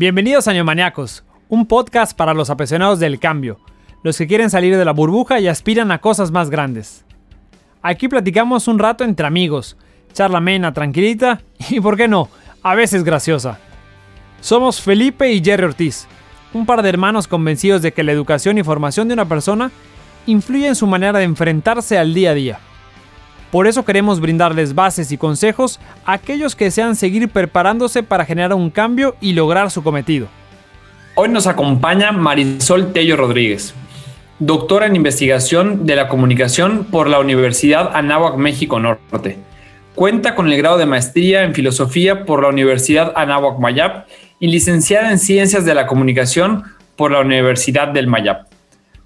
Bienvenidos a Neomaniacos, un podcast para los apasionados del cambio, los que quieren salir de la burbuja y aspiran a cosas más grandes. Aquí platicamos un rato entre amigos, charla mena, tranquilita y, por qué no, a veces graciosa. Somos Felipe y Jerry Ortiz, un par de hermanos convencidos de que la educación y formación de una persona influye en su manera de enfrentarse al día a día. Por eso queremos brindarles bases y consejos a aquellos que desean seguir preparándose para generar un cambio y lograr su cometido. Hoy nos acompaña Marisol Tello Rodríguez, doctora en investigación de la comunicación por la Universidad Anáhuac México Norte. Cuenta con el grado de maestría en filosofía por la Universidad Anáhuac Mayap y licenciada en ciencias de la comunicación por la Universidad del Mayap.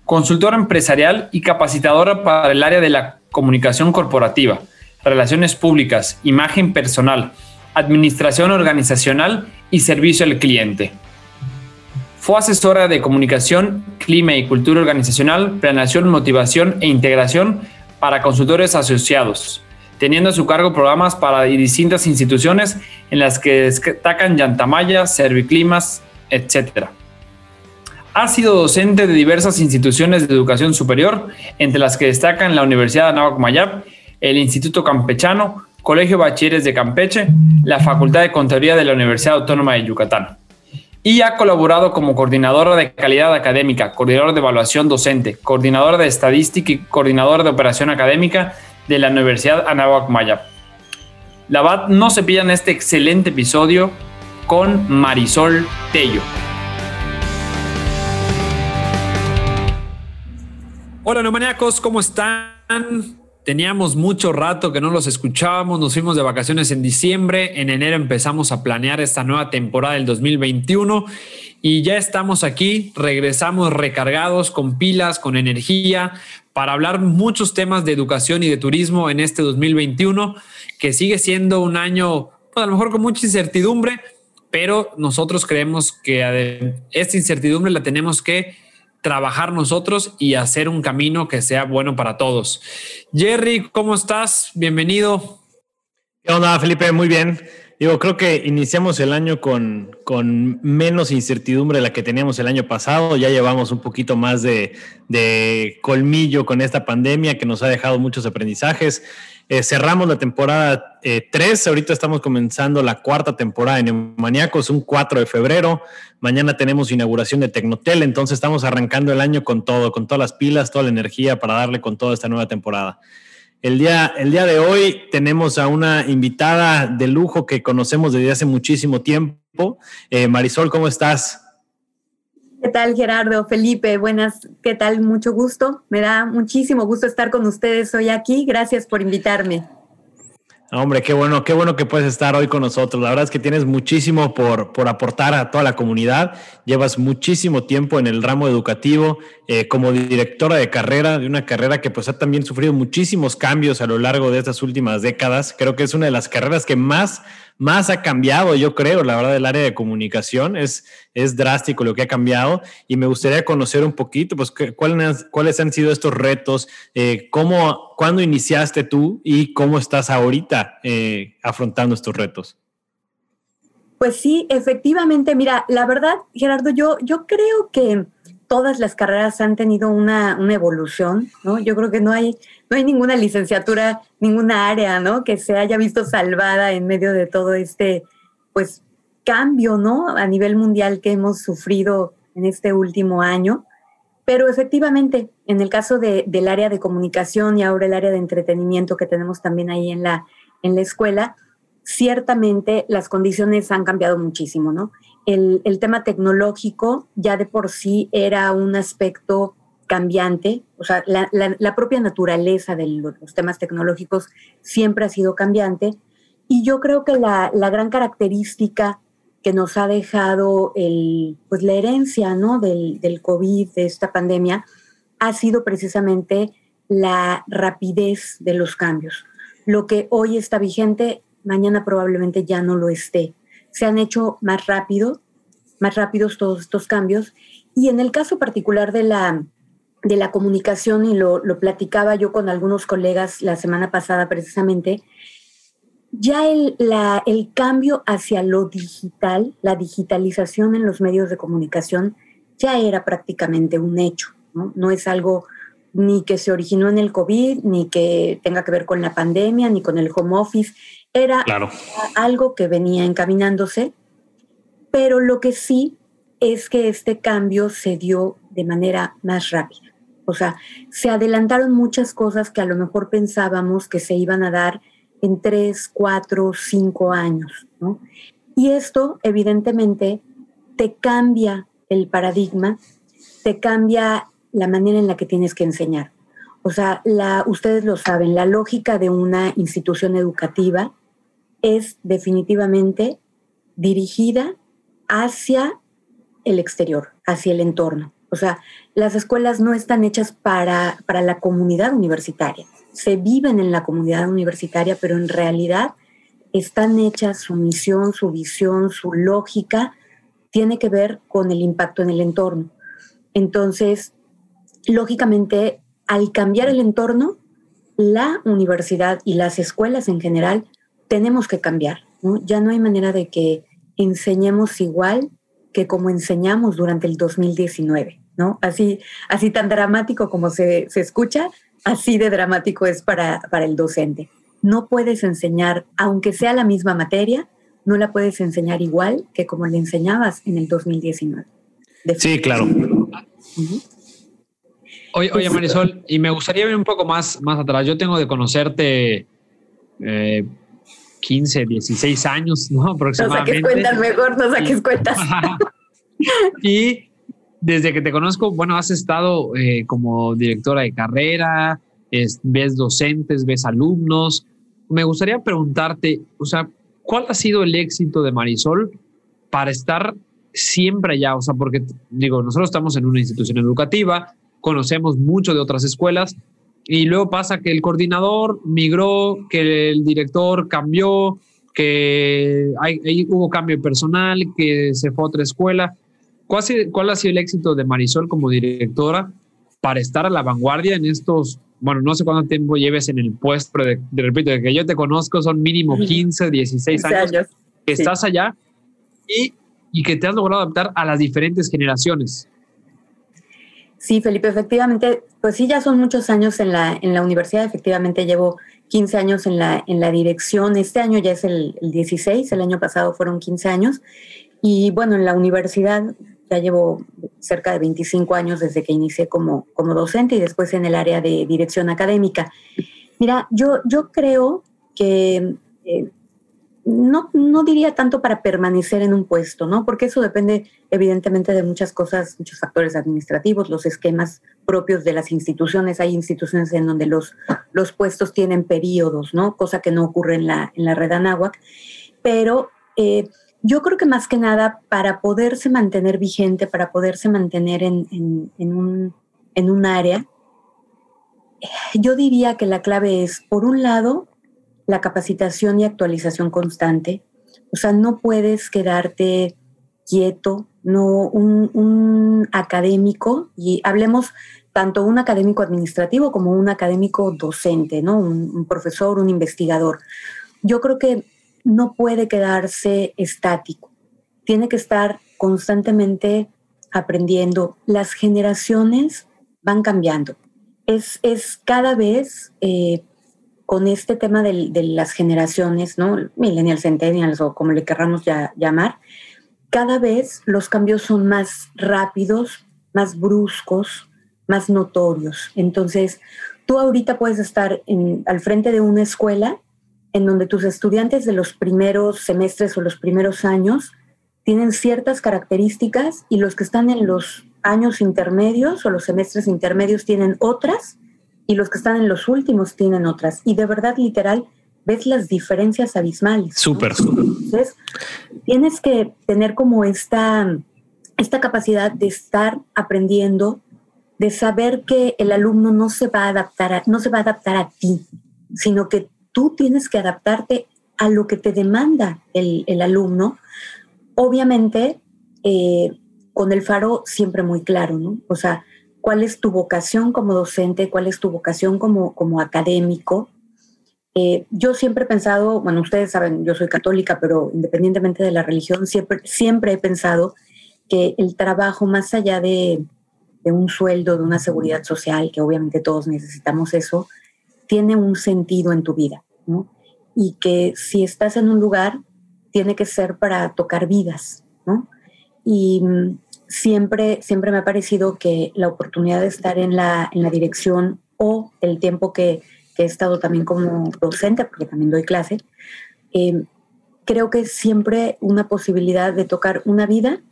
Consultora empresarial y capacitadora para el área de la comunicación corporativa, relaciones públicas, imagen personal, administración organizacional y servicio al cliente. Fue asesora de comunicación, clima y cultura organizacional, planeación, motivación e integración para consultores asociados, teniendo a su cargo programas para distintas instituciones en las que destacan Yantamaya, Serviclimas, etc. Ha sido docente de diversas instituciones de educación superior, entre las que destacan la Universidad Anáhuac Mayap, el Instituto Campechano, Colegio Bachilleres de Campeche, la Facultad de Contaduría de la Universidad Autónoma de Yucatán. Y ha colaborado como coordinadora de calidad académica, coordinadora de evaluación docente, coordinadora de estadística y coordinadora de operación académica de la Universidad Anáhuac Mayap. La VAT no se en este excelente episodio con Marisol Tello. Hola, neumaniacos, ¿cómo están? Teníamos mucho rato que no los escuchábamos, nos fuimos de vacaciones en diciembre, en enero empezamos a planear esta nueva temporada del 2021 y ya estamos aquí, regresamos recargados con pilas, con energía, para hablar muchos temas de educación y de turismo en este 2021, que sigue siendo un año, pues a lo mejor con mucha incertidumbre, pero nosotros creemos que esta incertidumbre la tenemos que trabajar nosotros y hacer un camino que sea bueno para todos. Jerry, ¿cómo estás? Bienvenido. ¿Qué Felipe? Muy bien. Digo, creo que iniciamos el año con, con, menos incertidumbre de la que teníamos el año pasado. Ya llevamos un poquito más de, de colmillo con esta pandemia que nos ha dejado muchos aprendizajes. Eh, cerramos la temporada 3, eh, ahorita estamos comenzando la cuarta temporada de Neumaniacos, un 4 de febrero. Mañana tenemos inauguración de Tecnotel, entonces estamos arrancando el año con todo, con todas las pilas, toda la energía para darle con toda esta nueva temporada. El día, el día de hoy tenemos a una invitada de lujo que conocemos desde hace muchísimo tiempo. Eh, Marisol, ¿cómo estás? ¿Qué tal, Gerardo? Felipe, buenas, ¿qué tal? Mucho gusto. Me da muchísimo gusto estar con ustedes hoy aquí. Gracias por invitarme. Hombre, qué bueno, qué bueno que puedes estar hoy con nosotros. La verdad es que tienes muchísimo por, por aportar a toda la comunidad. Llevas muchísimo tiempo en el ramo educativo eh, como directora de carrera, de una carrera que pues ha también sufrido muchísimos cambios a lo largo de estas últimas décadas. Creo que es una de las carreras que más más ha cambiado, yo creo, la verdad, el área de comunicación. Es, es drástico lo que ha cambiado y me gustaría conocer un poquito, pues, cuáles, cuáles han sido estos retos, eh, cómo, cuándo iniciaste tú y cómo estás ahorita eh, afrontando estos retos. Pues sí, efectivamente, mira, la verdad, Gerardo, yo, yo creo que todas las carreras han tenido una, una evolución, ¿no? Yo creo que no hay no hay ninguna licenciatura, ninguna área, ¿no? Que se haya visto salvada en medio de todo este, pues, cambio, ¿no? A nivel mundial que hemos sufrido en este último año. Pero efectivamente, en el caso del área de comunicación y ahora el área de entretenimiento que tenemos también ahí en la, en la escuela, ciertamente las condiciones han cambiado muchísimo, ¿no? El, tema tecnológico ya de por sí era un aspecto cambiante, o sea, la, propia naturaleza de los temas tecnológicos siempre ha sido cambiante. Y yo creo que la, gran característica que nos ha dejado el, pues la herencia ¿no? del, del COVID, de esta pandemia, ha sido precisamente la rapidez de los cambios. Lo que hoy está vigente, mañana probablemente ya no lo esté. Se han hecho más rápido, más rápidos todos estos cambios. Y en el caso particular de la, de la comunicación y lo, platicaba yo con algunos colegas la semana pasada precisamente, ya el, el cambio hacia lo digital, la digitalización en los medios de comunicación, ya era prácticamente un hecho, ¿no? No es algo ni que se originó en el COVID, ni que tenga que ver con la pandemia, ni con el home office. Era algo que venía encaminándose, pero lo que sí es que este cambio se dio de manera más rápida. O sea, se adelantaron muchas cosas que a lo mejor pensábamos que se iban a dar en tres, cuatro, cinco años. ¿no? Y esto, evidentemente, te cambia el paradigma, te cambia la manera en la que tienes que enseñar. O sea, la, ustedes lo saben, la lógica de una institución educativa es definitivamente dirigida hacia el exterior, hacia el entorno. O sea, las escuelas no están hechas para, para la comunidad universitaria. Se viven en la comunidad universitaria, pero en realidad están hechas su misión, su visión, su lógica, tiene que ver con el impacto en el entorno. Entonces, lógicamente, al cambiar el entorno, la universidad y las escuelas en general tenemos que cambiar. Ya no hay manera de que enseñemos igual que como enseñamos durante el 2019, ¿no? Así, así tan dramático como se, se escucha, así de dramático es para, para el docente. No puedes enseñar, aunque sea la misma materia, no la puedes enseñar igual que como le enseñabas en el 2019. Sí, claro. Oye, oye, Marisol, y me gustaría ver un poco más, más atrás. Yo tengo de conocerte 15, eh, 16 años, ¿no? Aproximadamente. No saques cuentas mejor, no saques cuentas. y desde que te conozco, bueno, has estado eh, como directora de carrera, ves docentes, ves alumnos. Me gustaría preguntarte, o sea, ¿cuál ha sido el éxito de Marisol para estar siempre allá? O sea, porque digo, nosotros estamos en una institución educativa, conocemos mucho de otras escuelas y luego pasa que el coordinador migró, que el director cambió, que hay, hubo cambio personal, que se fue a otra escuela. ¿Cuál, ¿Cuál ha sido el éxito de Marisol como directora para estar a la vanguardia en estos, bueno, no sé cuánto tiempo lleves en el puesto, pero de, repito, de que yo te conozco son mínimo 15, 16 años, que estás allá y, y que te has logrado adaptar a las diferentes generaciones. Sí, Felipe, efectivamente, pues sí, ya son muchos años en la, en la universidad, efectivamente llevo 15 años en la, en la dirección, este año ya es el, 16, el año pasado fueron 15 años, y bueno, en la universidad ya llevo cerca de 25 años desde que inicié como, como docente y después en el área de dirección académica. Mira, yo, yo creo que eh, no, no diría tanto para permanecer en un puesto, ¿no? Porque eso depende evidentemente de muchas cosas, muchos factores administrativos, los esquemas propios de las instituciones. Hay instituciones en donde los, los puestos tienen periodos, ¿no? Cosa que no ocurre en la, en la red Anáhuac. Pero eh, yo creo que más que nada para poderse mantener vigente, para poderse mantener en, en, un, en un área, yo diría que la clave es, por un lado, la capacitación y actualización constante. O sea, no puedes quedarte quieto, no un, académico, y hablemos tanto un académico administrativo como un académico docente, ¿no? Un, profesor, un investigador. Yo creo que no puede quedarse estático, tiene que estar constantemente aprendiendo. Las generaciones van cambiando. Es, es cada vez eh, con este tema de, las generaciones, ¿no? Millennials, centennials o como le querramos llamar, cada vez los cambios son más rápidos, más bruscos, más notorios. Entonces, tú ahorita puedes estar al frente de una escuela en donde tus estudiantes de los primeros semestres o los primeros años tienen ciertas características y los que están en los años intermedios o los semestres intermedios tienen otras y los que están en los últimos tienen otras. Y de verdad, literal, ves las diferencias abismales. Súper. Entonces, tienes que tener como esta, esta capacidad de estar aprendiendo, de saber que el alumno no se va a adaptar a, no se va a adaptar a ti, sino que tú tienes que adaptarte a lo que te demanda el, el alumno. Obviamente, eh, con el faro siempre muy claro, ¿no? O sea, cuál es tu vocación como docente, cuál es tu vocación como, como académico Eh, yo siempre he pensado, bueno, ustedes saben, yo soy católica, pero independientemente de la religión, siempre, siempre he pensado que el trabajo, más allá de, de un sueldo, de una seguridad social, que obviamente todos necesitamos eso, tiene un sentido en tu vida, ¿no? Y que si estás en un lugar, tiene que ser para tocar vidas, ¿no? Y mm, siempre, siempre me ha parecido que la oportunidad de estar en la, en la dirección o el tiempo que, he estado también como docente, porque también doy clase, eh, creo que es siempre una posibilidad de tocar una vida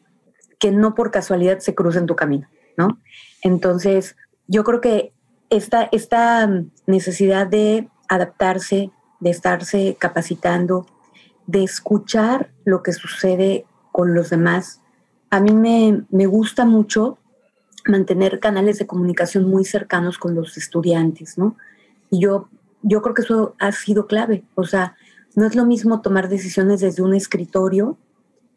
que no por casualidad se cruza en tu camino, ¿no? Entonces, yo creo que esta, esta necesidad de adaptarse, de estarse capacitando, de escuchar lo que sucede con los demás, a mí me, me gusta mucho mantener canales de comunicación muy cercanos con los estudiantes, ¿no? Y yo, yo creo que eso ha sido clave. O sea, no es lo mismo tomar decisiones desde un escritorio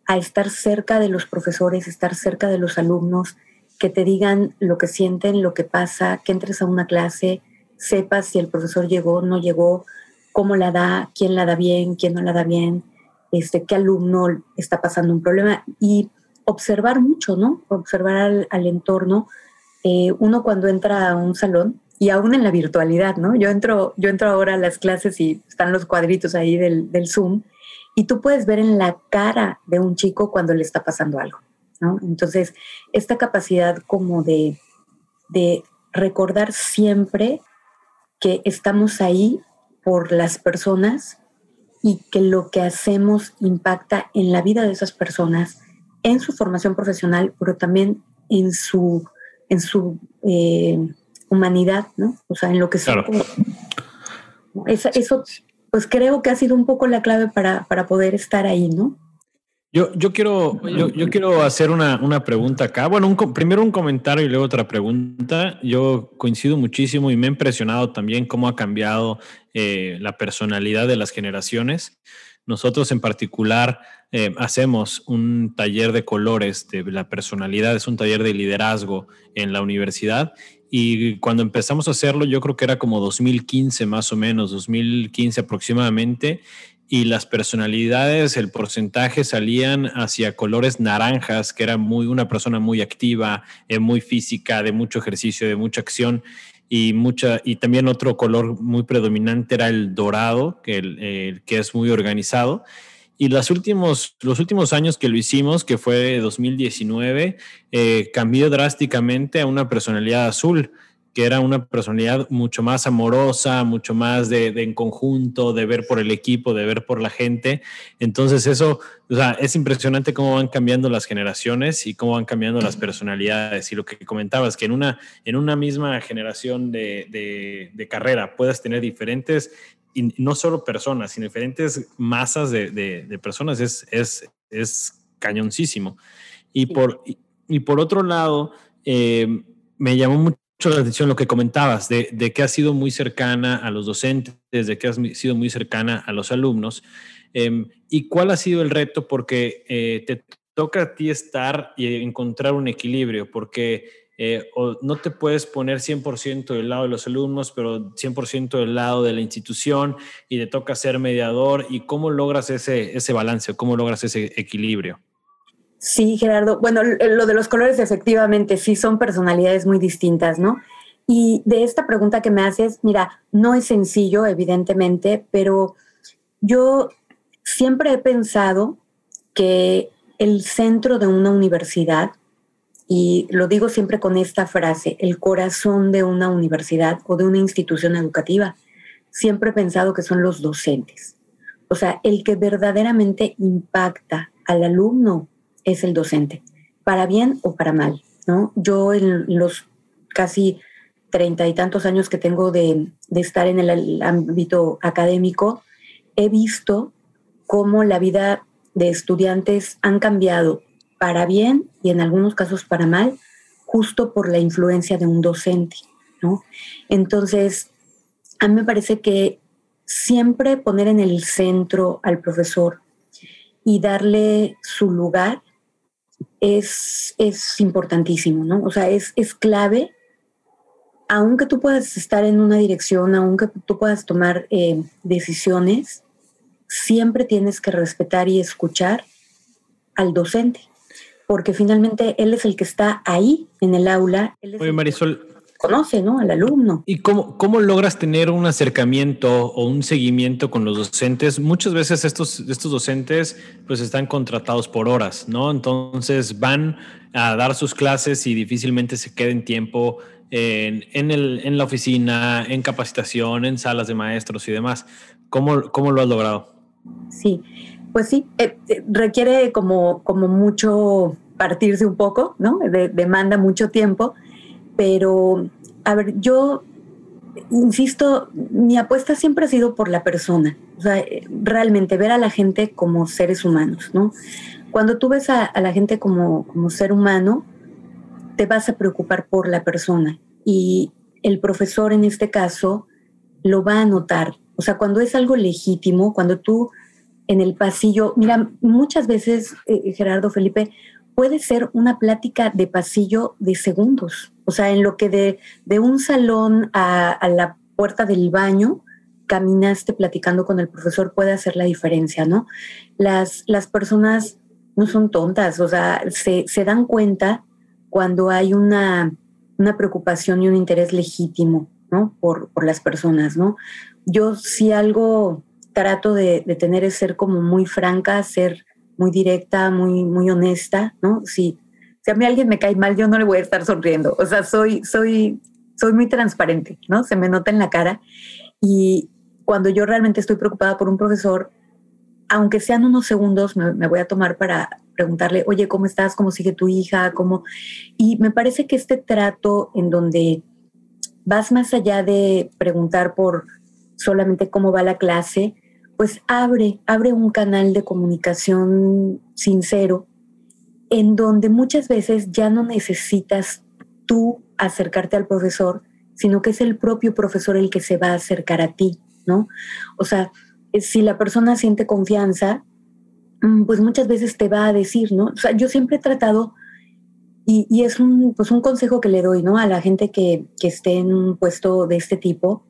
a estar cerca de los profesores, estar cerca de los alumnos, que te digan lo que sienten, lo que pasa, que entres a una clase, sepas si el profesor llegó, no llegó, cómo la da, quién la da bien, quién no la da bien, este, qué alumno está pasando un problema y observar mucho, ¿no? Observar al, entorno. Eh, uno cuando entra a un salón y aún en la virtualidad, ¿no? Yo entro, yo entro ahora a las clases y están los cuadritos ahí del, del Zoom y tú puedes ver en la cara de un chico cuando le está pasando algo, ¿no? Entonces, esta capacidad como de, de recordar siempre que estamos ahí por las personas y que lo que hacemos impacta en la vida de esas personas, en su formación profesional, pero también en su, en su eh, humanidad, ¿no? O sea, en lo que claro. Eso, eso, pues creo que ha sido un poco la clave para, para poder estar ahí, ¿no? Yo, yo, quiero, yo, yo quiero hacer una, una, pregunta acá. Bueno, un, primero un comentario y luego otra pregunta. Yo coincido muchísimo y me ha impresionado también cómo ha cambiado eh, la personalidad de las generaciones. Nosotros en particular eh, hacemos un taller de colores de la personalidad, es un taller de liderazgo en la universidad. Y cuando empezamos a hacerlo, yo creo que era como 2015 más o menos, 2015 aproximadamente, y las personalidades, el porcentaje salían hacia colores naranjas, que era muy una persona muy activa, eh, muy física, de mucho ejercicio, de mucha acción y mucha y también otro color muy predominante era el dorado, que, el, que es muy organizado. Y los últimos, los últimos años que lo hicimos, que fue 2019, eh, cambió drásticamente a una personalidad azul, que era una personalidad mucho más amorosa, mucho más de, en conjunto, de ver por el equipo, de ver por la gente. Entonces eso, o sea, es impresionante cómo van cambiando las generaciones y cómo van cambiando las personalidades. Y lo que comentabas, que en una, en una misma generación de, de carrera puedas tener diferentes y no solo personas, sino diferentes masas de, de, personas, es, es, es cañoncísimo. Y por, y, por otro lado, eh, me llamó mucho la atención lo que comentabas, de, de, que has sido muy cercana a los docentes, de que has sido muy cercana a los alumnos. Eh, ¿Y cuál ha sido el reto? Porque eh, te toca a ti estar y encontrar un equilibrio, porque eh, no te puedes poner 100% del lado de los alumnos, pero 100% del lado de la institución y te toca ser mediador. ¿Y cómo logras ese, ese balance? ¿Cómo logras ese equilibrio? Sí, Gerardo. Bueno, lo de los colores efectivamente sí son personalidades muy distintas, ¿no? Y de esta pregunta que me haces, mira, no es sencillo, evidentemente, pero yo siempre he pensado que el centro de una universidad y lo digo siempre con esta frase, el corazón de una universidad o de una institución educativa, siempre he pensado que son los docentes. O sea, el que verdaderamente impacta al alumno es el docente, para bien o para mal, ¿no? Yo en los casi treinta y tantos años que tengo de, de estar en el ámbito académico, he visto cómo la vida de estudiantes han cambiado para bien y en algunos casos para mal, justo por la influencia de un docente, ¿no? Entonces, a mí me parece que siempre poner en el centro al profesor y darle su lugar es, es importantísimo, ¿no? O sea, es, es clave aunque tú puedas estar en una dirección, aunque tú puedas tomar eh, decisiones, siempre tienes que respetar y escuchar al docente, porque finalmente él es el que está ahí en el aula. Oye, Marisol, conoce, ¿no? Al alumno. ¿Y cómo, cómo logras tener un acercamiento o un seguimiento con los docentes? Muchas veces estos, estos docentes pues están contratados por horas, ¿no? Entonces van a dar sus clases y difícilmente se queden tiempo en, en, el, en la oficina, en capacitación, en salas de maestros y demás. ¿Cómo, cómo lo has logrado? Sí, pues sí, eh, eh, requiere como, como mucho partirse un poco, ¿no? demanda mucho tiempo, pero, a ver, yo insisto, mi apuesta siempre ha sido por la persona, o sea, realmente ver a la gente como seres humanos, ¿no? Cuando tú ves a, la gente como, como ser humano, te vas a preocupar por la persona y el profesor en este caso lo va a notar. O sea, cuando es algo legítimo, cuando tú en el pasillo, mira, muchas veces, eh, Gerardo Felipe, puede ser una plática de pasillo de segundos. O sea, en lo que de, de un salón a, a, la puerta del baño caminaste platicando con el profesor puede hacer la diferencia, ¿no? Las, las personas no son tontas, o sea, se, se dan cuenta cuando hay una, una, preocupación y un interés legítimo, ¿no? Por, por las personas, ¿no? Yo si algo trato de, de tener es ser como muy franca, ser muy directa, muy, muy honesta, ¿no? Si, si a mí alguien me cae mal, yo no le voy a estar sonriendo. O sea, soy, soy, soy muy transparente, ¿no? Se me nota en la cara. Y cuando yo realmente estoy preocupada por un profesor, aunque sean unos segundos, me, me voy a tomar para preguntarle, oye, ¿cómo estás? ¿Cómo sigue tu hija? ¿Cómo? Y me parece que este trato en donde vas más allá de preguntar por solamente cómo va la clase, pues abre, abre un canal de comunicación sincero en donde muchas veces ya no necesitas tú acercarte al profesor, sino que es el propio profesor el que se va a acercar a ti, ¿no? O sea, si la persona siente confianza, mm, pues muchas veces te va a decir, ¿no? O sea, yo siempre he tratado, y, y es un, pues un consejo que le doy, ¿no? A la gente que, que esté en un puesto de este tipo,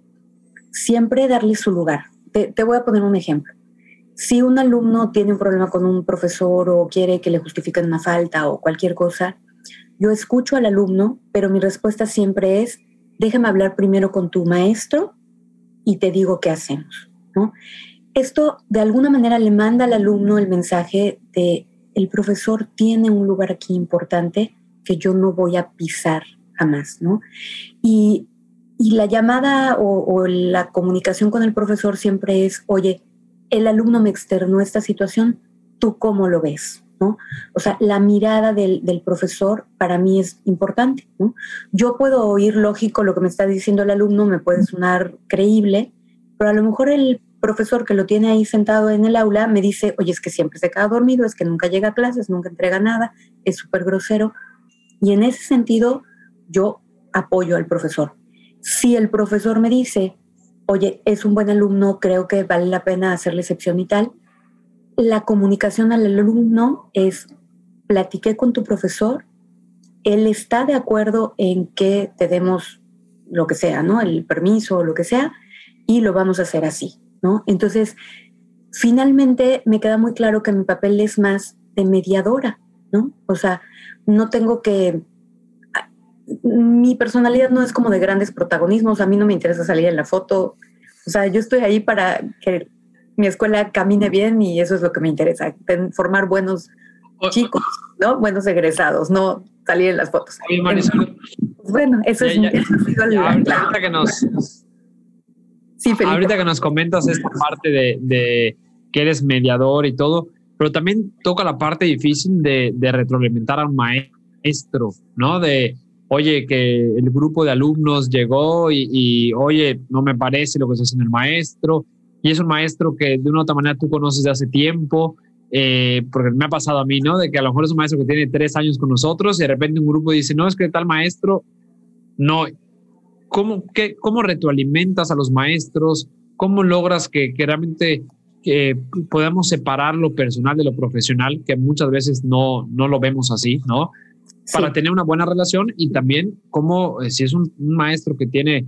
siempre darle su lugar, te, voy a poner un ejemplo. Si un alumno tiene un problema con un profesor o quiere que le justifiquen una falta o cualquier cosa, yo escucho al alumno, pero mi respuesta siempre es, déjame hablar primero con tu maestro y te digo qué hacemos. ¿no? Esto de alguna manera le manda al alumno el mensaje de, el profesor tiene un lugar aquí importante que yo no voy a pisar jamás, ¿no? Y y la llamada o, o, la comunicación con el profesor siempre es, oye, el alumno me externó esta situación, ¿tú cómo lo ves? ¿No? O sea, la mirada del, del, profesor para mí es importante. ¿no? Yo puedo oír lógico lo que me está diciendo el alumno, me puede sonar creíble, pero a lo mejor el profesor que lo tiene ahí sentado en el aula me dice, oye, es que siempre se queda dormido, es que nunca llega a clases, nunca entrega nada, es súper grosero. Y en ese sentido, yo apoyo al profesor. Si el profesor me dice, oye, es un buen alumno, creo que vale la pena hacerle excepción y tal, la comunicación al alumno es, platiqué con tu profesor, él está de acuerdo en que te demos lo que sea, ¿no? El permiso o lo que sea, y lo vamos a hacer así, ¿no? Entonces, finalmente me queda muy claro que mi papel es más de mediadora, ¿no? O sea, no tengo que mi personalidad no es como de grandes protagonismos, a mí no me interesa salir en la foto, o sea, yo estoy ahí para que mi escuela camine bien y eso es lo que me interesa, formar buenos chicos, ¿no? Buenos egresados, no salir en las fotos. Marisol, bueno, eso es, ahorita, que nos, sí, ahorita que nos comentas esta parte de, de, que eres mediador y todo, pero también toca la parte difícil de, de retroalimentar a un maestro, ¿no? De, oye, que el grupo de alumnos llegó y, oye, no me parece lo que está haciendo el maestro, y es un maestro que de una u otra manera tú conoces de hace tiempo, eh, porque me ha pasado a mí, ¿no? De que a lo mejor es un maestro que tiene tres años con nosotros y de repente un grupo dice, no, es que tal maestro, no. ¿Cómo, qué, cómo retroalimentas a los maestros? ¿Cómo logras que, realmente que podamos separar lo personal de lo profesional, que muchas veces no, no lo vemos así, ¿no? Para tener una buena relación y también como eh, si es un, maestro que tiene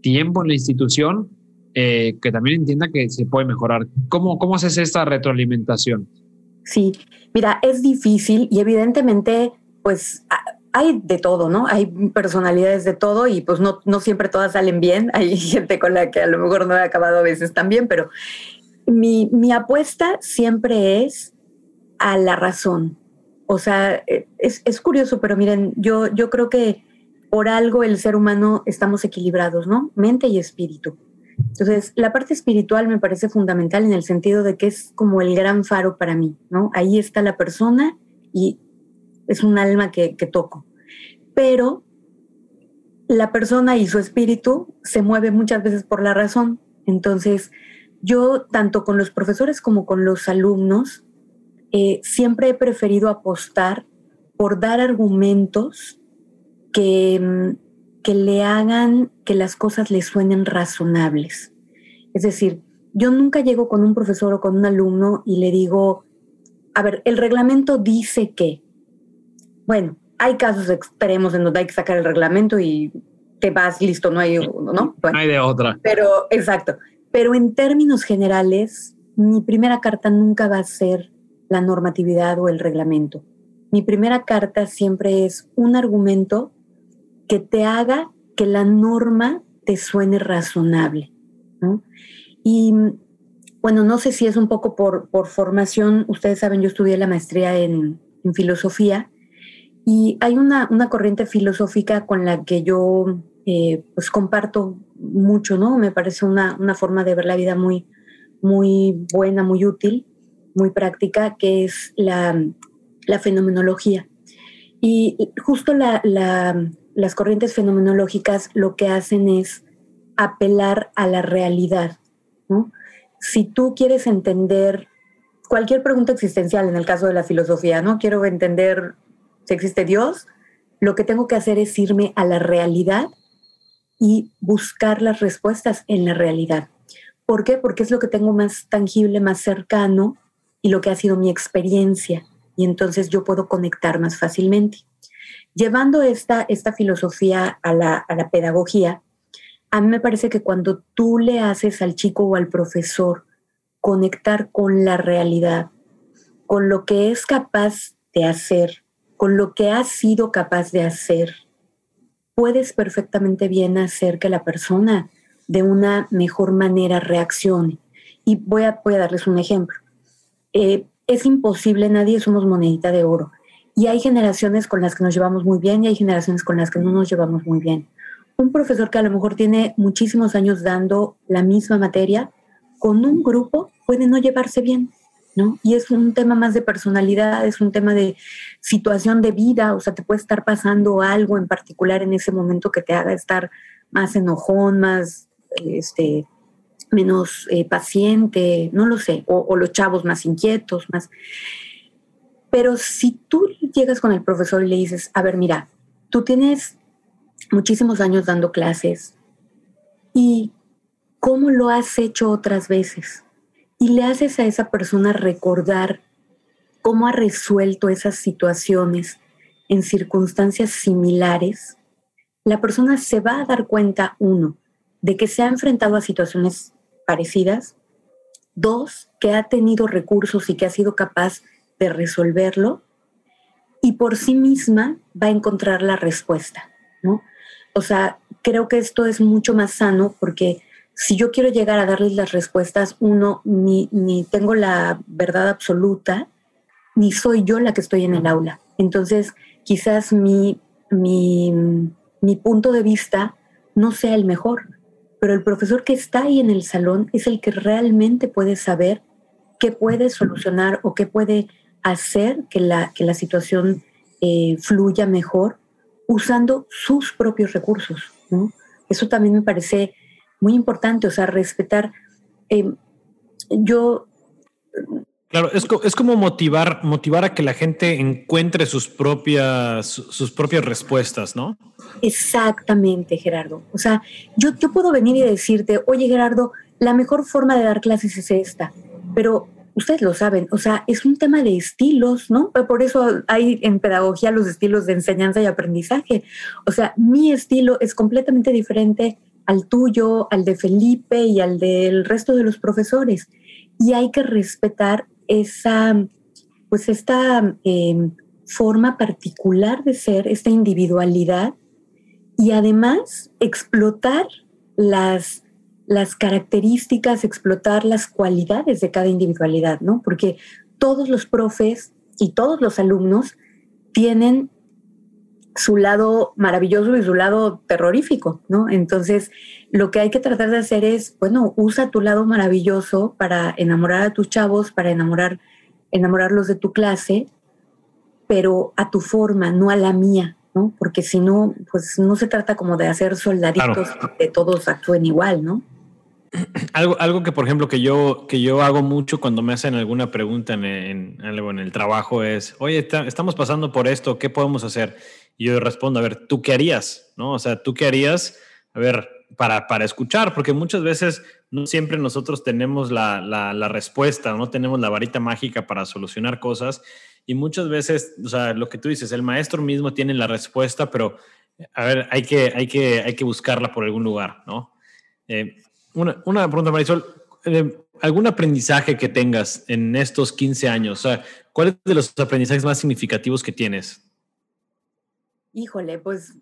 tiempo en la institución, eh, que también entienda que se puede mejorar. ¿Cómo, ¿Cómo haces esta retroalimentación? Sí, mira, es difícil y evidentemente, pues hay de todo, ¿no? Hay personalidades de todo y pues no, no siempre todas salen bien. Hay gente con la que a lo mejor no he acabado a veces también, pero mi, mi apuesta siempre es a la razón. O sea, e, es, es, curioso, pero miren, yo, yo creo que por algo el ser humano estamos equilibrados, ¿no? Mente y espíritu. Entonces, la parte espiritual me parece fundamental en el sentido de que es como el gran faro para mí, ¿no? Ahí está la persona y es un alma que, que toco. Pero la persona y su espíritu se mueve muchas veces por la razón. Entonces, yo, tanto con los profesores como con los alumnos, eh, siempre he preferido apostar por dar argumentos que, mm, que le hagan que las cosas le suenen razonables. Es decir, yo nunca llego con un profesor o con un alumno y le digo, a ver, el reglamento dice que, bueno, hay casos extremos en donde hay que sacar el reglamento y te vas listo, no hay, ¿no? no hay de otra. Pero, exacto. Pero en términos generales, mi primera carta nunca va a ser la normatividad o el reglamento. Mi primera carta siempre es un argumento que te haga que la norma te suene razonable. Y bueno, no sé si es un poco por, por formación, ustedes saben, yo estudié la maestría en, en filosofía y hay una, una, corriente filosófica con la que yo eh, pues comparto mucho, ¿no? Me parece una, una forma de ver la vida muy, muy buena, muy útil muy práctica, que es la, fenomenología. Y justo las corrientes fenomenológicas lo que hacen es apelar a la realidad. Si tú quieres entender cualquier pregunta existencial, en el caso de la filosofía, ¿no? Quiero entender si existe Dios, lo que tengo que hacer es irme a la realidad y buscar las respuestas en la realidad. ¿Por qué? Porque es lo que tengo más tangible, más cercano y lo que ha sido mi experiencia y entonces yo puedo conectar más fácilmente. Llevando esta, esta filosofía a la, a la pedagogía, a mí me parece que cuando tú le haces al chico o al profesor conectar con la realidad, con lo que es capaz de hacer, con lo que ha sido capaz de hacer, puedes perfectamente bien hacer que la persona de una mejor manera reaccione. Y voy a, voy a darles un ejemplo. Eh, es imposible, nadie somos monedita de oro. Y hay generaciones con las que nos llevamos muy bien y hay generaciones con las que no nos llevamos muy bien. Un profesor que a lo mejor tiene muchísimos años dando la misma materia, con un grupo puede no llevarse bien, ¿no? Y es un tema más de personalidad, es un tema de situación de vida, o sea, te puede estar pasando algo en particular en ese momento que te haga estar más enojón, más este, menos eh, paciente, no lo sé, o, los chavos más inquietos, más... Pero si tú llegas con el profesor y le dices, a ver, mira, tú tienes muchísimos años dando clases y cómo lo has hecho otras veces y le haces a esa persona recordar cómo ha resuelto esas situaciones en circunstancias similares, la persona se va a dar cuenta, uno, de que se ha enfrentado a situaciones parecidas. Dos, que ha tenido recursos y que ha sido capaz de resolverlo. Y por sí misma va a encontrar la respuesta, ¿no? O sea, creo que esto es mucho más sano porque si yo quiero llegar a darles las respuestas, uno, ni, ni tengo la verdad absoluta, ni soy yo la que estoy en el aula. Entonces, quizás mi, mi, mi punto de vista no sea el mejor pero el profesor que está ahí en el salón es el que realmente puede saber qué puede solucionar o qué puede hacer que la, que la situación eh, fluya mejor usando sus propios recursos. Eso también me parece muy importante, o sea, respetar. Eh, yo Claro, es, es, como motivar, motivar a que la gente encuentre sus propias, sus propias respuestas, ¿no? Exactamente, Gerardo. O sea, yo, yo puedo venir y decirte, oye, Gerardo, la mejor forma de dar clases es esta, pero ustedes lo saben, o sea, es un tema de estilos, ¿no? Por eso hay en pedagogía los estilos de enseñanza y aprendizaje. O sea, mi estilo es completamente diferente al tuyo, al de Felipe y al del resto de los profesores. Y hay que respetar esa, pues esta em, forma particular de ser, esta individualidad y además explotar las las características, explotar las cualidades de cada individualidad, ¿no? Porque todos los profes y todos los alumnos tienen su lado maravilloso y su lado terrorífico, ¿no? Entonces, lo que hay que tratar de hacer es, bueno, usa tu lado maravilloso para enamorar a tus chavos, para enamorar, enamorarlos de tu clase, pero a tu forma, no a la mía, ¿no? Porque si no, pues no se trata como de hacer soldaditos que todos actúen igual, ¿no? Algo, algo que, por ejemplo, que yo, que yo hago mucho cuando me hacen alguna pregunta en, algo en el trabajo es, oye, estamos pasando por esto, ¿qué podemos hacer? Y yo respondo, a ver, ¿tú qué harías? ¿No? O sea, ¿tú qué harías? A ver, para, para escuchar, porque muchas veces no siempre nosotros tenemos la, la, la, respuesta, no tenemos la varita mágica para solucionar cosas. Y muchas veces, o sea, lo que tú dices, el maestro mismo tiene la respuesta, pero, a ver, hay que, hay que, hay que buscarla por algún lugar, ¿no? Eh, una, una pregunta, Marisol. Eh, ¿Algún aprendizaje que tengas en estos 15 años? O sea, ¿Cuáles de los aprendizajes más significativos que tienes? Híjole, pues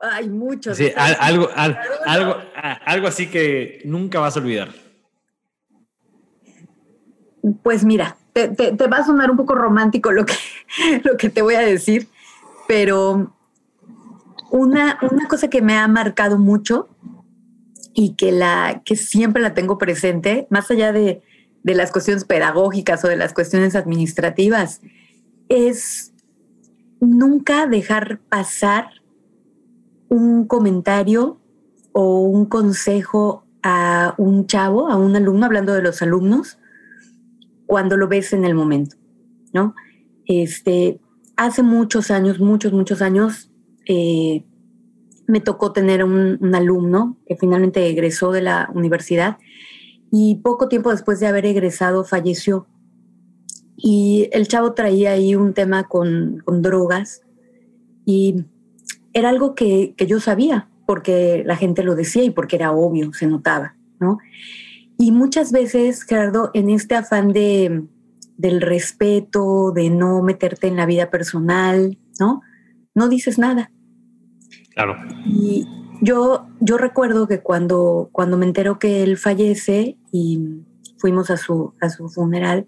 hay muchos. Sí, algo, algo, algo así que nunca vas a olvidar. Pues mira, te, te, va a sonar un poco romántico lo que, lo que te voy a decir, pero una, una cosa que me ha marcado mucho y que, la, que siempre la tengo presente, más allá de, de las cuestiones pedagógicas o de las cuestiones administrativas, es nunca dejar pasar un comentario o un consejo a un chavo, a un alumno, hablando de los alumnos, cuando lo ves en el momento, ¿no? Este, hace muchos años, muchos, muchos años, eh, me tocó tener un, alumno que finalmente egresó de la universidad y poco tiempo después de haber egresado falleció. Y el chavo traía ahí un tema con, drogas y era algo que, yo sabía porque la gente lo decía y porque era obvio, se notaba, ¿no? Y muchas veces, Gerardo, en este afán de, del respeto, de no meterte en la vida personal, ¿no? No dices nada. Claro. Y yo, yo recuerdo que cuando, cuando me entero que él fallece y fuimos a su, a su funeral,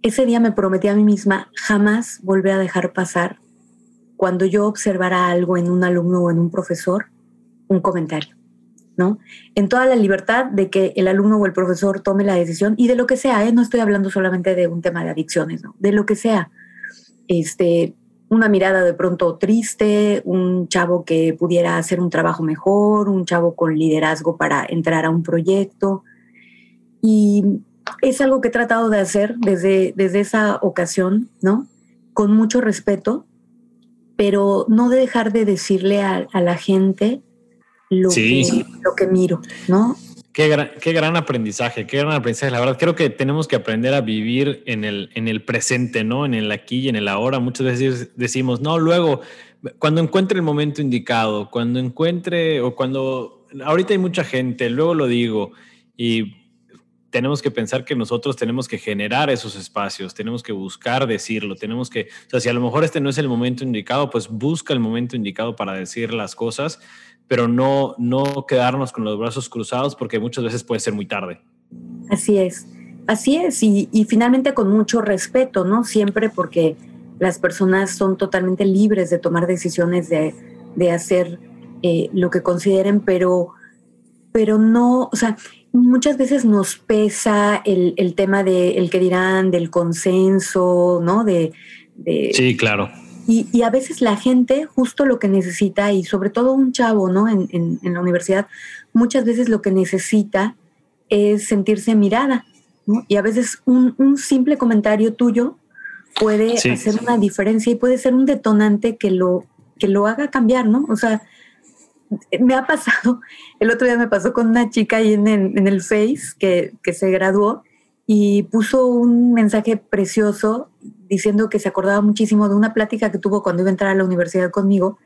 ese día me prometí a mí misma jamás volver a dejar pasar cuando yo observara algo en un alumno o en un profesor, un comentario, ¿no? En toda la libertad de que el alumno o el profesor tome la decisión y de lo que sea, ¿eh? no estoy hablando solamente de un tema de adicciones, ¿no? De lo que sea. Este, una mirada de pronto triste, un chavo que pudiera hacer un trabajo mejor, un chavo con liderazgo para entrar a un proyecto. Y es algo que he tratado de hacer desde, desde esa ocasión, ¿no? Con mucho respeto, pero no de dejar de decirle a, la gente lo, que, lo que miro, ¿no? Qué gran, qué gran aprendizaje, qué gran aprendizaje. La verdad, creo que tenemos que aprender a vivir en el, en el presente, ¿no? En el aquí y en el ahora. Muchas veces decimos, no, luego, cuando encuentre el momento indicado, cuando encuentre o cuando, ahorita hay mucha gente, luego lo digo, y tenemos que pensar que nosotros tenemos que generar esos espacios, tenemos que buscar decirlo, tenemos que, o sea, si a lo mejor este no es el momento indicado, pues busca el momento indicado para decir las cosas pero no, no quedarnos con los brazos cruzados porque muchas veces puede ser muy tarde. Así es, así es, y, finalmente con mucho respeto, ¿no? Siempre porque las personas son totalmente libres de tomar decisiones, de, hacer eh, lo que consideren, pero, pero no, o sea, muchas veces nos pesa el, tema del el que dirán, del consenso, ¿no? De, de, sí, claro y, a veces la gente justo lo que necesita, y sobre todo un chavo, ¿no? En, en, la universidad, muchas veces lo que necesita es sentirse mirada, ¿no? Y a veces un, un simple comentario tuyo puede hacer una diferencia y puede ser un detonante que lo, que lo haga cambiar, ¿no? O sea, me ha pasado, el otro día me pasó con una chica ahí en, en el Face que, que se graduó y puso un mensaje precioso diciendo que se acordaba muchísimo de una plática que tuvo cuando iba a entrar a la universidad conmigo.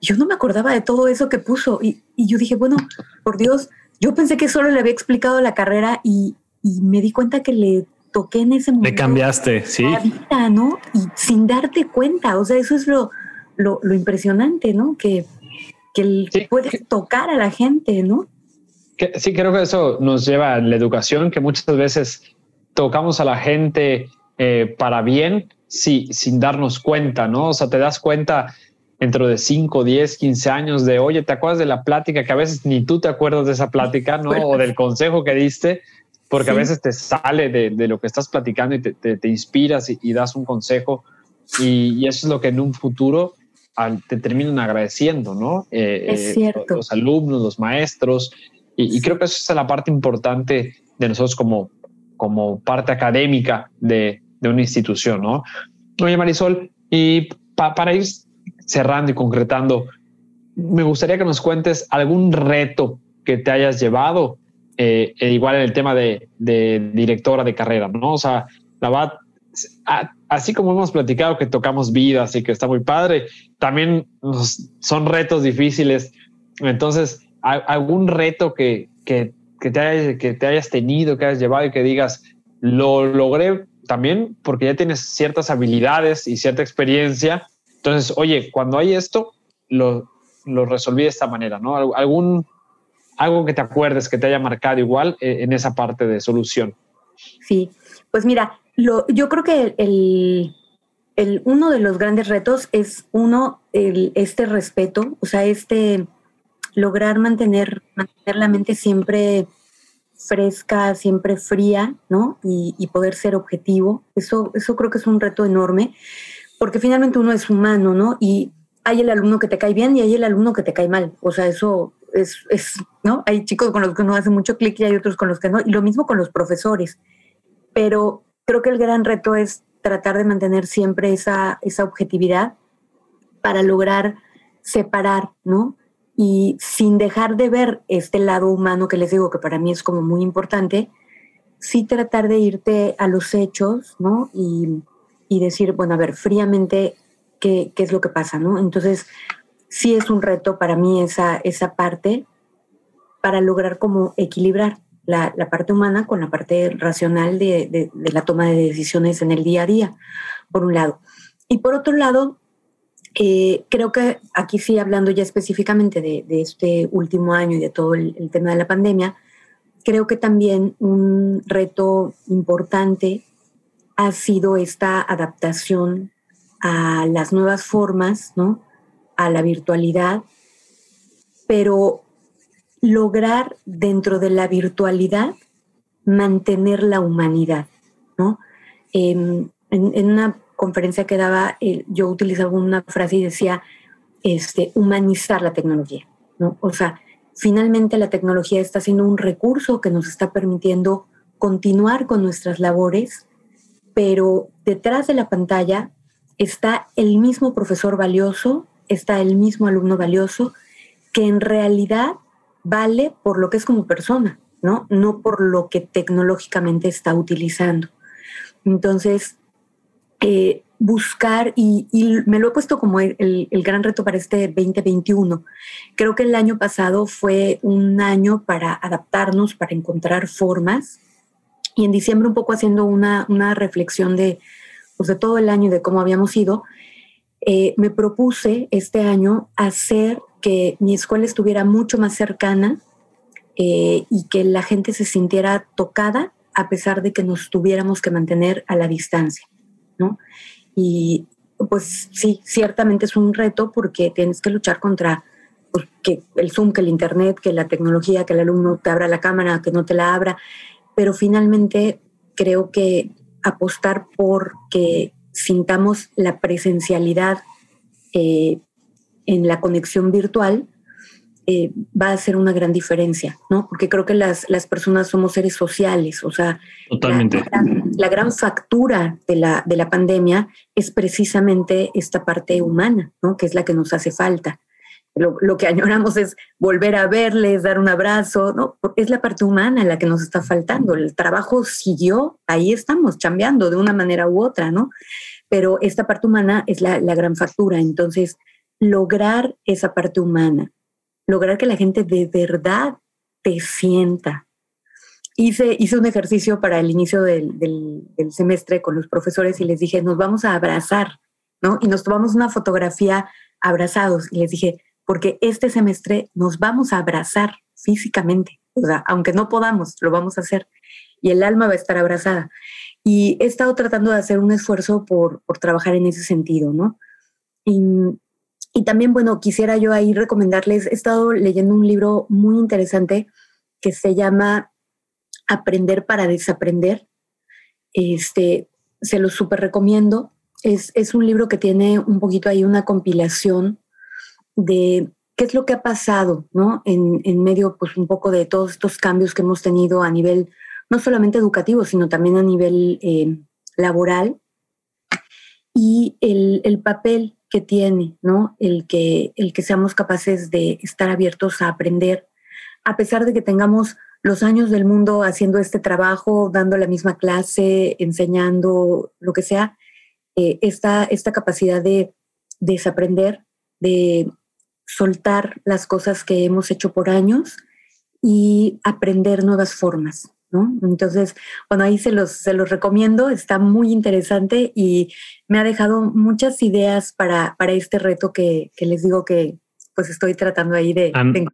Yo no me acordaba de todo eso que puso y, y yo dije, bueno, por Dios, yo pensé que solo le había explicado la carrera y, y me di cuenta que le toqué en ese momento. Le cambiaste, sí. ¿no? Y sin darte cuenta, o sea, eso es lo, lo, impresionante, ¿no? Que, que puedes tocar a la gente, ¿no? Sí, creo que eso nos lleva a la educación, que muchas veces tocamos a la gente eh, para bien sí, sin darnos cuenta, ¿no? O sea, te das cuenta dentro de 5, 10, 15 años de, oye, ¿te acuerdas de la plática? Que a veces ni tú te acuerdas de esa plática, ¿no? O del consejo que diste, porque a veces te sale de, de, lo que estás platicando y te, te, inspiras y, das un consejo. Y, y, eso es lo que en un futuro te terminan agradeciendo, ¿no? Eh, es eh, cierto. Los alumnos, los maestros. Y, creo que eso es la parte importante de nosotros como, como parte académica de, de una institución, ¿no? Oye, Marisol, y para ir cerrando y concretando, me gustaría que nos cuentes algún reto que te hayas llevado, eh, e igual en el tema de, de, directora de carrera, ¿no? O sea, la verdad, así como hemos platicado que tocamos vidas y que está muy padre, también son retos difíciles. Entonces, algún reto que, que, que, te que te hayas tenido, que hayas llevado y que digas, lo logré también porque ya tienes ciertas habilidades y cierta experiencia. Entonces, oye, cuando hay esto, lo, lo resolví de esta manera, ¿no? Algún, algo que te acuerdes que te haya marcado igual eh, en esa parte de solución. Sí, pues mira, lo, yo creo que el, el, uno de los grandes retos es uno, el, este respeto, o sea, este lograr mantener, mantener la mente siempre fresca, siempre fría, ¿no? Y, poder ser objetivo. Eso, eso creo que es un reto enorme, porque finalmente uno es humano, ¿no? Y hay el alumno que te cae bien y hay el alumno que te cae mal. O sea, eso es, es ¿no? Hay chicos con los que uno hace mucho clic y hay otros con los que no. Y lo mismo con los profesores. Pero creo que el gran reto es tratar de mantener siempre esa, esa objetividad para lograr separar, ¿no? Y sin dejar de ver este lado humano que les digo que para mí es como muy importante, sí tratar de irte a los hechos, ¿no? Y, y decir, bueno, a ver, fríamente, ¿qué, ¿qué, es lo que pasa, ¿no? Entonces, sí es un reto para mí esa, esa parte para lograr como equilibrar la, la parte humana con la parte racional de, de, de la toma de decisiones en el día a día, por un lado. Y por otro lado, eh, creo que aquí sí, hablando ya específicamente de, este último año y de todo el, tema de la pandemia, creo que también un reto importante ha sido esta adaptación a las nuevas formas, ¿no? a la virtualidad, pero lograr dentro de la virtualidad mantener la humanidad. ¿no? en, en una conferencia que daba, eh, yo utilizaba una frase y decía, este, humanizar la tecnología, ¿no? O sea, finalmente la tecnología está siendo un recurso que nos está permitiendo continuar con nuestras labores, pero detrás de la pantalla está el mismo profesor valioso, está el mismo alumno valioso, que en realidad vale por lo que es como persona, ¿no? No por lo que tecnológicamente está utilizando. Entonces, eh, buscar, y, me lo he puesto como el, gran reto para este 2021. Creo que el año pasado fue un año para adaptarnos, para encontrar formas, y en diciembre un poco haciendo una, una reflexión de, pues, de todo el año y de cómo habíamos ido, eh, me propuse este año hacer que mi escuela estuviera mucho más cercana eh, y que la gente se sintiera tocada a pesar de que nos tuviéramos que mantener a la distancia. ¿No? Y pues sí, ciertamente es un reto porque tienes que luchar contra pues, que el Zoom, que el Internet, que la tecnología, que el alumno te abra la cámara, que no te la abra, pero finalmente creo que apostar por que sintamos la presencialidad eh, en la conexión virtual eh, va a ser una gran diferencia, ¿no? Porque creo que las, las personas somos seres sociales, o sea, Totalmente. La, gran factura de la, de la pandemia es precisamente esta parte humana, ¿no? Que es la que nos hace falta. lo, que añoramos es volver a verles, dar un abrazo, ¿no? Es la parte humana la que nos está faltando. El trabajo siguió, ahí estamos, chambeando de una manera u otra, ¿no? Pero esta parte humana es la, gran factura. Entonces, lograr esa parte humana, lograr que la gente de verdad te sienta. Hice, hice un ejercicio para el inicio del, semestre con los profesores y les dije, nos vamos a abrazar, ¿no? Y nos tomamos una fotografía abrazados y les dije, porque este semestre nos vamos a abrazar físicamente, o sea, aunque no podamos, lo vamos a hacer y el alma va a estar abrazada. Y he estado tratando de hacer un esfuerzo por, trabajar en ese sentido, ¿no? Y, y, también, bueno, quisiera yo ahí recomendarles, he estado leyendo un libro muy interesante que se llama Aprender para desaprender. Este, se lo súper recomiendo. Es, es un libro que tiene un poquito ahí una compilación de qué es lo que ha pasado, ¿no? En, medio, pues, un poco de todos estos cambios que hemos tenido a nivel, no solamente educativo, sino también a nivel eh, laboral. Y el, papel que tiene, ¿no? El que, el que seamos capaces de estar abiertos a aprender, a pesar de que tengamos los años del mundo haciendo este trabajo, dando la misma clase, enseñando, lo que sea, eh, esta, esta capacidad de desaprender, de soltar las cosas que hemos hecho por años y aprender nuevas formas. ¿No? Entonces, bueno, ahí se los, se los recomiendo, está muy interesante y me ha dejado muchas ideas para, para este reto que, que les digo que pues estoy tratando ahí de...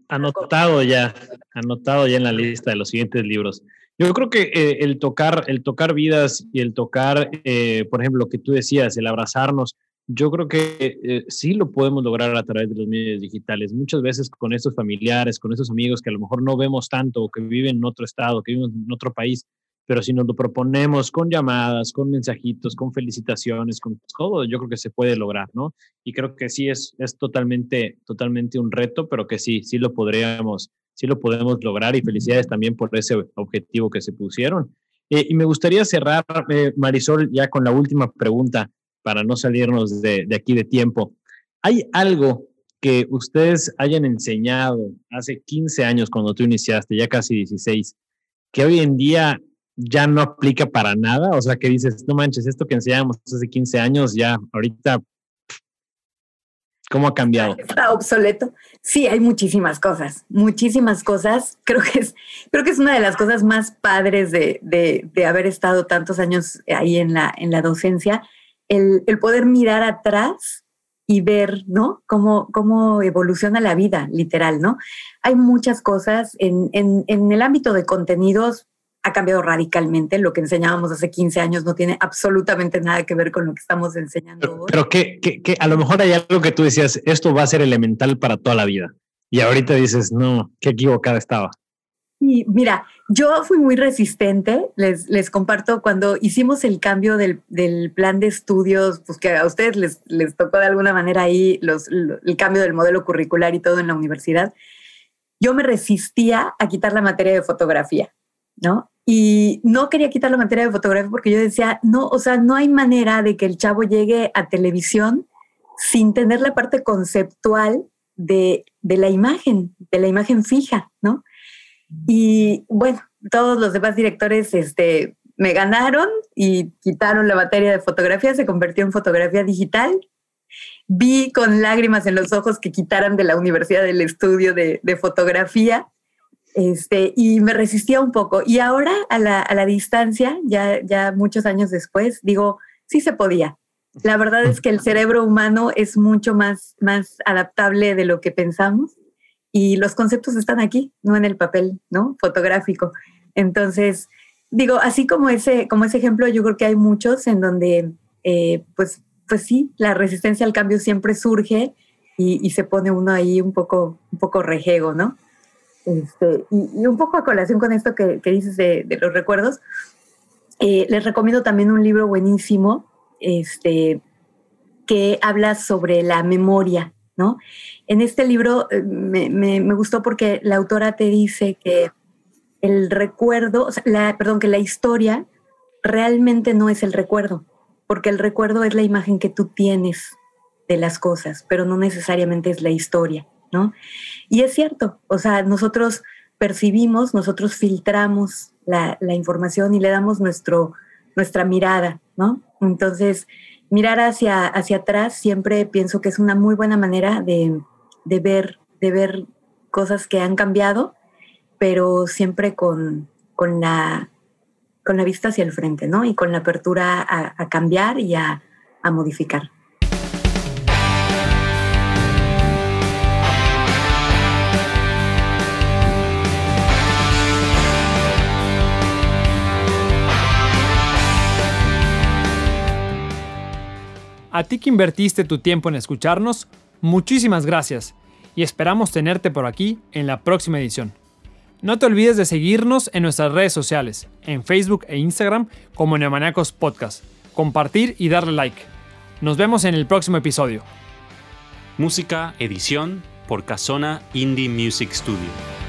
anotado ya, anotado ya en la lista de los siguientes libros. Yo creo que eh, el, tocar, el tocar vidas y el tocar, eh, por ejemplo, lo que tú decías, el abrazarnos, yo creo que eh, sí lo podemos lograr a través de los medios digitales. Muchas veces con estos familiares, con estos amigos que a lo mejor no vemos tanto o que viven en otro estado, que viven en otro país, pero si nos lo proponemos con llamadas, con mensajitos, con felicitaciones, con todo, yo creo que se puede lograr, ¿no? Y creo que sí es, es totalmente, totalmente un reto, pero que sí, sí lo podríamos, sí lo podemos lograr y felicidades también por ese objetivo que se pusieron. Eh, y me gustaría cerrar, eh, Marisol, ya con la última pregunta para no salirnos de, aquí de tiempo. ¿Hay algo que ustedes hayan enseñado hace 15 años cuando tú iniciaste, ya casi 16, que hoy en día ya no aplica para nada? O sea, que dices, no manches, esto que enseñábamos hace 15 años, ya ahorita, ¿cómo ha cambiado? Está obsoleto. Sí, hay muchísimas cosas, muchísimas cosas. Creo que es, creo que es una de las cosas más padres de, de, de haber estado tantos años ahí en la, en la docencia el, poder mirar atrás y ver, ¿no? Cómo, cómo evoluciona la vida, literal, ¿no? Hay muchas cosas en, el ámbito de contenidos, ha cambiado radicalmente. Lo que enseñábamos hace 15 años no tiene absolutamente nada que ver con lo que estamos enseñando hoy. Pero que, que, a lo mejor hay algo que tú decías, esto va a ser elemental para toda la vida. Y ahorita dices, no, qué equivocada estaba. Y mira, yo fui muy resistente, les, les comparto, cuando hicimos el cambio del, del, plan de estudios, pues que a ustedes les, les tocó de alguna manera ahí los, el cambio del modelo curricular y todo en la universidad, yo me resistía a quitar la materia de fotografía, ¿no? Y no quería quitar la materia de fotografía porque yo decía, no, o sea, no hay manera de que el chavo llegue a televisión sin tener la parte conceptual de, de la imagen, de la imagen fija, ¿no? Y bueno, todos los demás directores este, me ganaron y quitaron la materia de fotografía, se convirtió en fotografía digital. Vi con lágrimas en los ojos que quitaran de la Universidad del Estudio de, fotografía este, y me resistía un poco. Y ahora a la, a la distancia, ya, ya muchos años después, digo, sí se podía. La verdad es que el cerebro humano es mucho más, más adaptable de lo que pensamos y los conceptos están aquí, no en el papel, ¿no? Fotográfico. Entonces, digo, así como ese, como ese ejemplo, yo creo que hay muchos en donde, eh, pues, pues sí, la resistencia al cambio siempre surge y, se pone uno ahí un poco, un poco rejego, ¿no? Este, y, un poco a colación con esto que, dices de, los recuerdos, eh, les recomiendo también un libro buenísimo, este, que habla sobre la memoria, ¿no? En este libro eh, me, gustó porque la autora te dice que el recuerdo, la, perdón, que la historia realmente no es el recuerdo, porque el recuerdo es la imagen que tú tienes de las cosas, pero no necesariamente es la historia. ¿no? Y es cierto, o sea, nosotros percibimos, nosotros filtramos la, información y le damos nuestro, nuestra mirada, ¿no? Entonces, mirar hacia, hacia atrás siempre pienso que es una muy buena manera de, ver, de ver cosas que han cambiado, pero siempre con, con, la, con la vista hacia el frente, ¿no? Y con la apertura a, cambiar y a modificar. A ti que invertiste tu tiempo en escucharnos, muchísimas gracias y esperamos tenerte por aquí en la próxima edición. No te olvides de seguirnos en nuestras redes sociales, en Facebook e Instagram como Neomaniacos Podcast, compartir y darle like. Nos vemos en el próximo episodio. Música, edición por Casona Indie Music Studio.